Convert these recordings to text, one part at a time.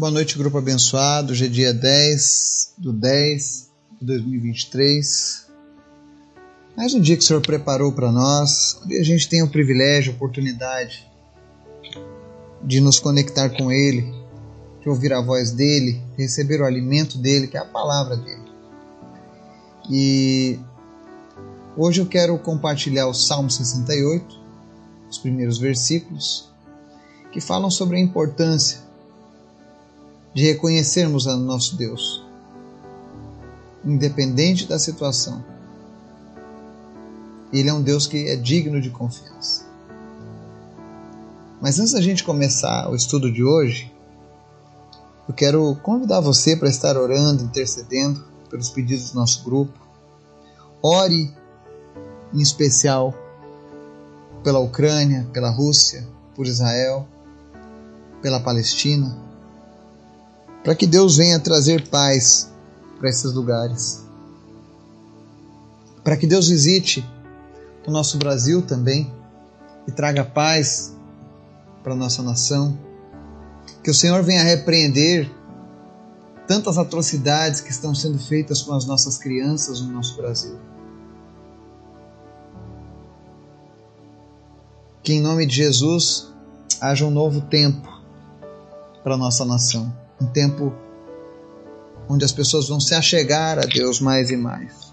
Boa noite, grupo abençoado. Hoje é dia 10 do 10 de 2023. Mais um dia que o Senhor preparou para nós, onde a gente tem o privilégio, a oportunidade de nos conectar com Ele, de ouvir a voz dEle, de receber o alimento dEle, que é a palavra dEle. E hoje eu quero compartilhar o Salmo 68, os primeiros versículos, que falam sobre a importância de reconhecermos a nosso Deus, independente da situação. Ele é um Deus que é digno de confiança. Mas antes da gente começar o estudo de hoje, eu quero convidar você para estar orando, intercedendo pelos pedidos do nosso grupo. Ore em especial pela Ucrânia, pela Rússia, por Israel, pela Palestina para que Deus venha trazer paz para esses lugares. Para que Deus visite o nosso Brasil também e traga paz para nossa nação. Que o Senhor venha repreender tantas atrocidades que estão sendo feitas com as nossas crianças no nosso Brasil. Que em nome de Jesus haja um novo tempo para nossa nação um tempo onde as pessoas vão se achegar a Deus mais e mais.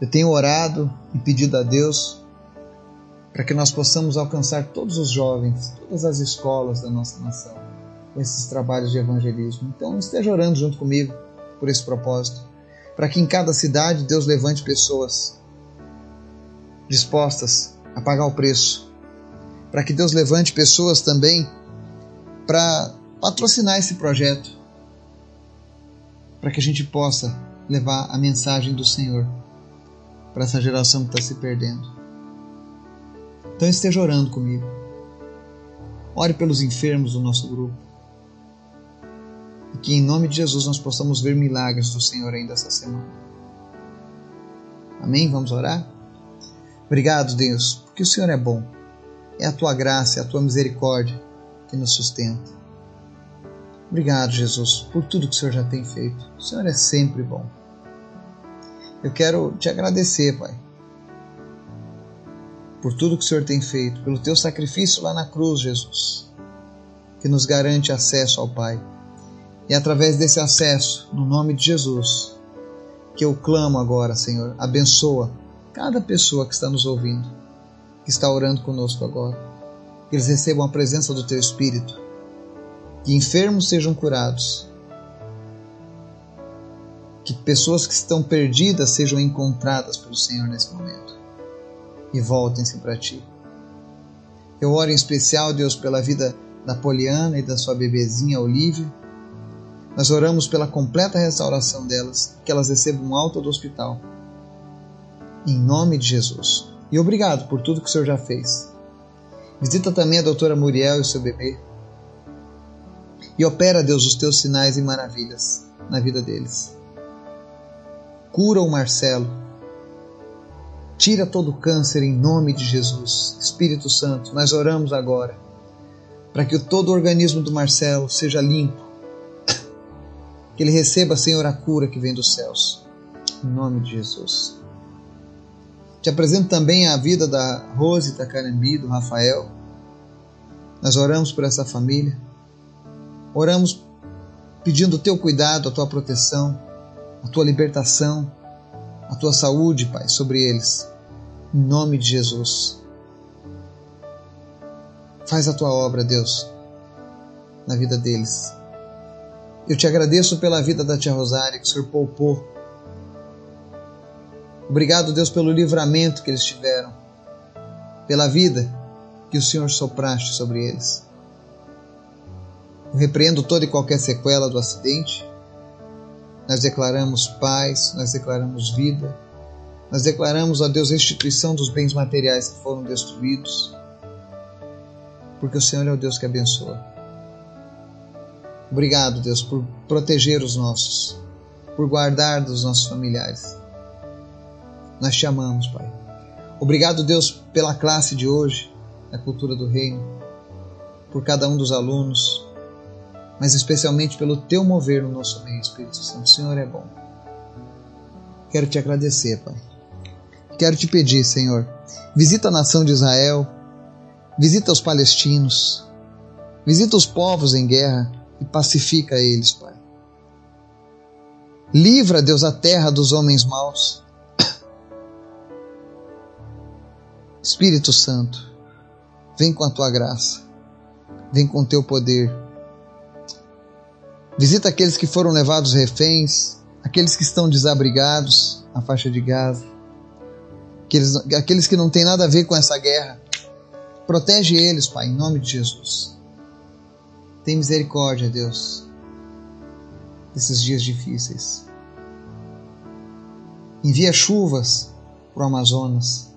Eu tenho orado e pedido a Deus para que nós possamos alcançar todos os jovens, todas as escolas da nossa nação, com esses trabalhos de evangelismo. Então esteja orando junto comigo por esse propósito, para que em cada cidade Deus levante pessoas dispostas a pagar o preço, para que Deus levante pessoas também para patrocinar esse projeto para que a gente possa levar a mensagem do Senhor para essa geração que está se perdendo. Então esteja orando comigo. Ore pelos enfermos do nosso grupo. E que em nome de Jesus nós possamos ver milagres do Senhor ainda essa semana. Amém? Vamos orar? Obrigado, Deus, porque o Senhor é bom. É a tua graça, é a tua misericórdia que nos sustenta. Obrigado, Jesus, por tudo que o Senhor já tem feito. O Senhor é sempre bom. Eu quero te agradecer, Pai, por tudo que o Senhor tem feito, pelo teu sacrifício lá na cruz, Jesus, que nos garante acesso ao Pai. E através desse acesso, no nome de Jesus, que eu clamo agora, Senhor, abençoa cada pessoa que está nos ouvindo, que está orando conosco agora. Que eles recebam a presença do teu Espírito que enfermos sejam curados, que pessoas que estão perdidas sejam encontradas pelo Senhor nesse momento e voltem-se para Ti. Eu oro em especial, Deus, pela vida da Poliana e da sua bebezinha Olivia. Nós oramos pela completa restauração delas, que elas recebam alta do hospital. Em nome de Jesus. E obrigado por tudo que o Senhor já fez. Visita também a doutora Muriel e seu bebê e opera, Deus, os teus sinais e maravilhas na vida deles. Cura o Marcelo. Tira todo o câncer em nome de Jesus. Espírito Santo, nós oramos agora para que todo o organismo do Marcelo seja limpo. Que ele receba, Senhor, a cura que vem dos céus. Em nome de Jesus. Te apresento também a vida da Rose Tacarambi, do Rafael. Nós oramos por essa família. Oramos pedindo o teu cuidado, a tua proteção, a tua libertação, a tua saúde, Pai, sobre eles. Em nome de Jesus. Faz a tua obra, Deus, na vida deles. Eu te agradeço pela vida da tia Rosária, que o Senhor poupou. Obrigado, Deus, pelo livramento que eles tiveram, pela vida que o Senhor sopraste sobre eles. Repreendo toda e qualquer sequela do acidente. Nós declaramos paz, nós declaramos vida, nós declaramos a Deus restituição dos bens materiais que foram destruídos, porque o Senhor é o Deus que abençoa. Obrigado, Deus, por proteger os nossos, por guardar dos nossos familiares. Nós te amamos, Pai. Obrigado, Deus, pela classe de hoje, da cultura do reino, por cada um dos alunos, mas especialmente pelo teu mover no nosso meio, Espírito Santo. O Senhor é bom. Quero te agradecer, Pai. Quero te pedir, Senhor, visita a nação de Israel, visita os palestinos, visita os povos em guerra e pacifica eles, Pai. Livra, Deus, a terra dos homens maus. Espírito Santo, vem com a tua graça, vem com o teu poder. Visita aqueles que foram levados reféns, aqueles que estão desabrigados na faixa de Gaza, aqueles, aqueles que não têm nada a ver com essa guerra. Protege eles, Pai, em nome de Jesus. Tem misericórdia, Deus, nesses dias difíceis. Envia chuvas para o Amazonas.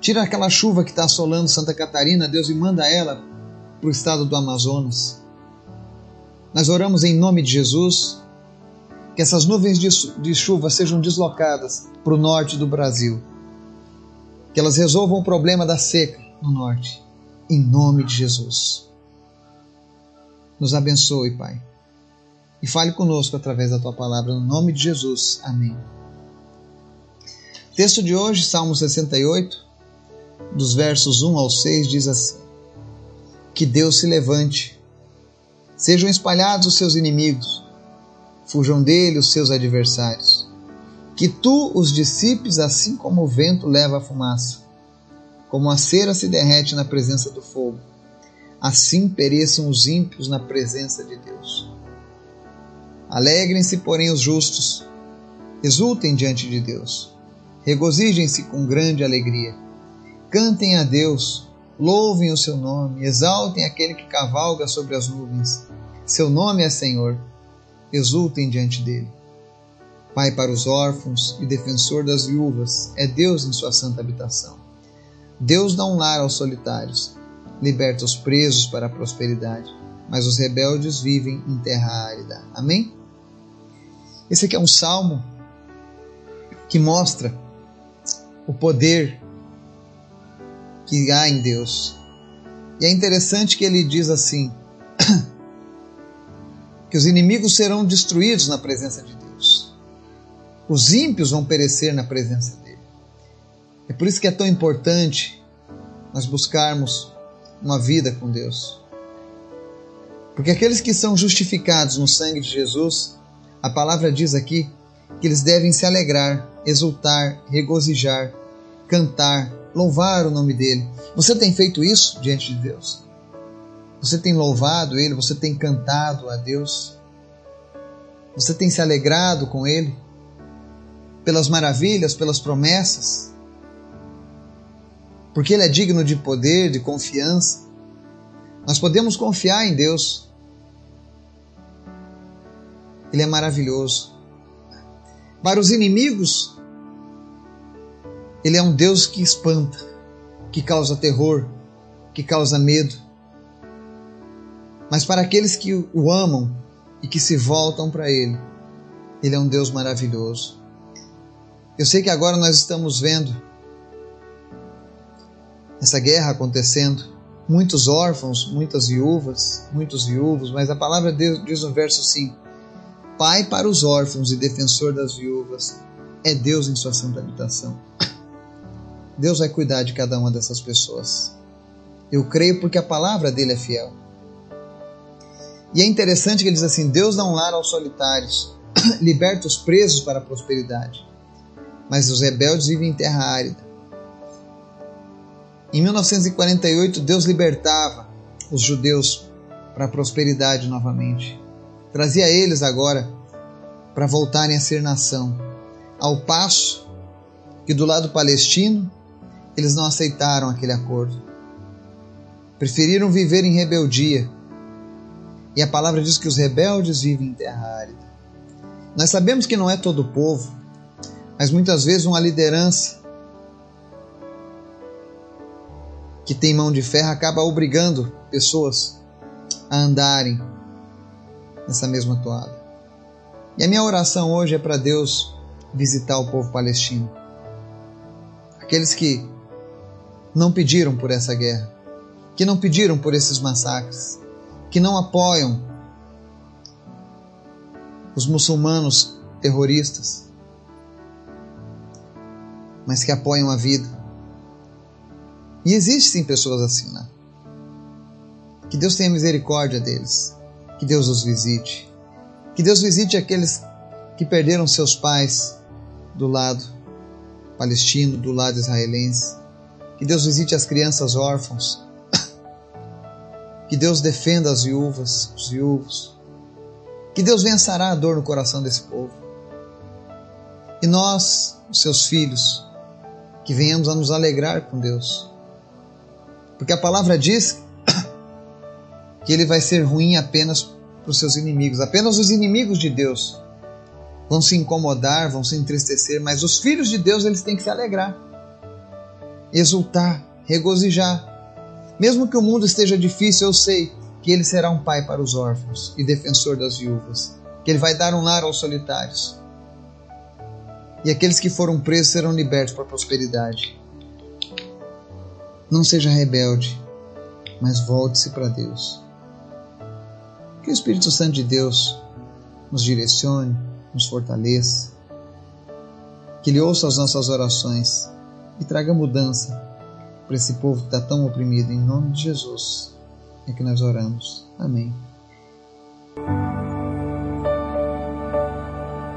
Tira aquela chuva que está assolando Santa Catarina, Deus, e manda ela para o estado do Amazonas. Nós oramos em nome de Jesus que essas nuvens de chuva sejam deslocadas para o norte do Brasil. Que elas resolvam o problema da seca no norte. Em nome de Jesus. Nos abençoe, Pai. E fale conosco através da tua palavra, no nome de Jesus. Amém. Texto de hoje, Salmo 68, dos versos 1 ao 6, diz assim: Que Deus se levante, sejam espalhados os seus inimigos, fujam dele os seus adversários. Que tu os dissipes assim como o vento leva a fumaça, como a cera se derrete na presença do fogo. Assim pereçam os ímpios na presença de Deus. Alegrem-se, porém, os justos, exultem diante de Deus, regozijem-se com grande alegria Cantem a Deus, louvem o seu nome, exaltem aquele que cavalga sobre as nuvens. Seu nome é Senhor, exultem diante dele. Pai para os órfãos e defensor das viúvas, é Deus em sua santa habitação. Deus dá um lar aos solitários, liberta os presos para a prosperidade, mas os rebeldes vivem em terra árida. Amém? Esse aqui é um salmo que mostra o poder que há em Deus. E é interessante que ele diz assim: que os inimigos serão destruídos na presença de Deus. Os ímpios vão perecer na presença dele. É por isso que é tão importante nós buscarmos uma vida com Deus. Porque aqueles que são justificados no sangue de Jesus, a palavra diz aqui que eles devem se alegrar, exultar, regozijar, cantar, louvar o nome dele. Você tem feito isso diante de Deus? Você tem louvado ele? Você tem cantado a Deus? Você tem se alegrado com ele? Pelas maravilhas, pelas promessas? Porque ele é digno de poder, de confiança. Nós podemos confiar em Deus. Ele é maravilhoso. Para os inimigos, ele é um Deus que espanta, que causa terror, que causa medo. Mas para aqueles que o amam e que se voltam para Ele, Ele é um Deus maravilhoso. Eu sei que agora nós estamos vendo essa guerra acontecendo, muitos órfãos, muitas viúvas, muitos viúvos, mas a palavra de Deus diz no verso 5: Pai para os órfãos e defensor das viúvas é Deus em sua santa habitação. Deus vai cuidar de cada uma dessas pessoas. Eu creio porque a palavra dele é fiel. E é interessante que ele diz assim: Deus dá um lar aos solitários, liberta os presos para a prosperidade, mas os rebeldes vivem em terra árida. Em 1948, Deus libertava os judeus para a prosperidade novamente. Trazia eles agora para voltarem a ser nação. Ao passo que do lado palestino, eles não aceitaram aquele acordo. Preferiram viver em rebeldia. E a palavra diz que os rebeldes vivem em terra árida. Nós sabemos que não é todo o povo, mas muitas vezes uma liderança que tem mão de ferro acaba obrigando pessoas a andarem nessa mesma toada. E a minha oração hoje é para Deus visitar o povo palestino. Aqueles que não pediram por essa guerra, que não pediram por esses massacres, que não apoiam os muçulmanos terroristas, mas que apoiam a vida. E existem pessoas assim lá. Que Deus tenha misericórdia deles. Que Deus os visite. Que Deus visite aqueles que perderam seus pais do lado palestino, do lado israelense. Que Deus visite as crianças órfãos. Que Deus defenda as viúvas, os viúvos. Que Deus sarar a dor no coração desse povo. E nós, os seus filhos, que venhamos a nos alegrar com Deus. Porque a palavra diz que ele vai ser ruim apenas para os seus inimigos. Apenas os inimigos de Deus vão se incomodar, vão se entristecer, mas os filhos de Deus eles têm que se alegrar, exultar, regozijar. Mesmo que o mundo esteja difícil, eu sei que ele será um pai para os órfãos e defensor das viúvas, que ele vai dar um lar aos solitários. E aqueles que foram presos serão libertos para a prosperidade. Não seja rebelde, mas volte-se para Deus. Que o Espírito Santo de Deus nos direcione, nos fortaleça, que Ele ouça as nossas orações e traga mudança para esse povo que está tão oprimido. Em nome de Jesus é que nós oramos. Amém.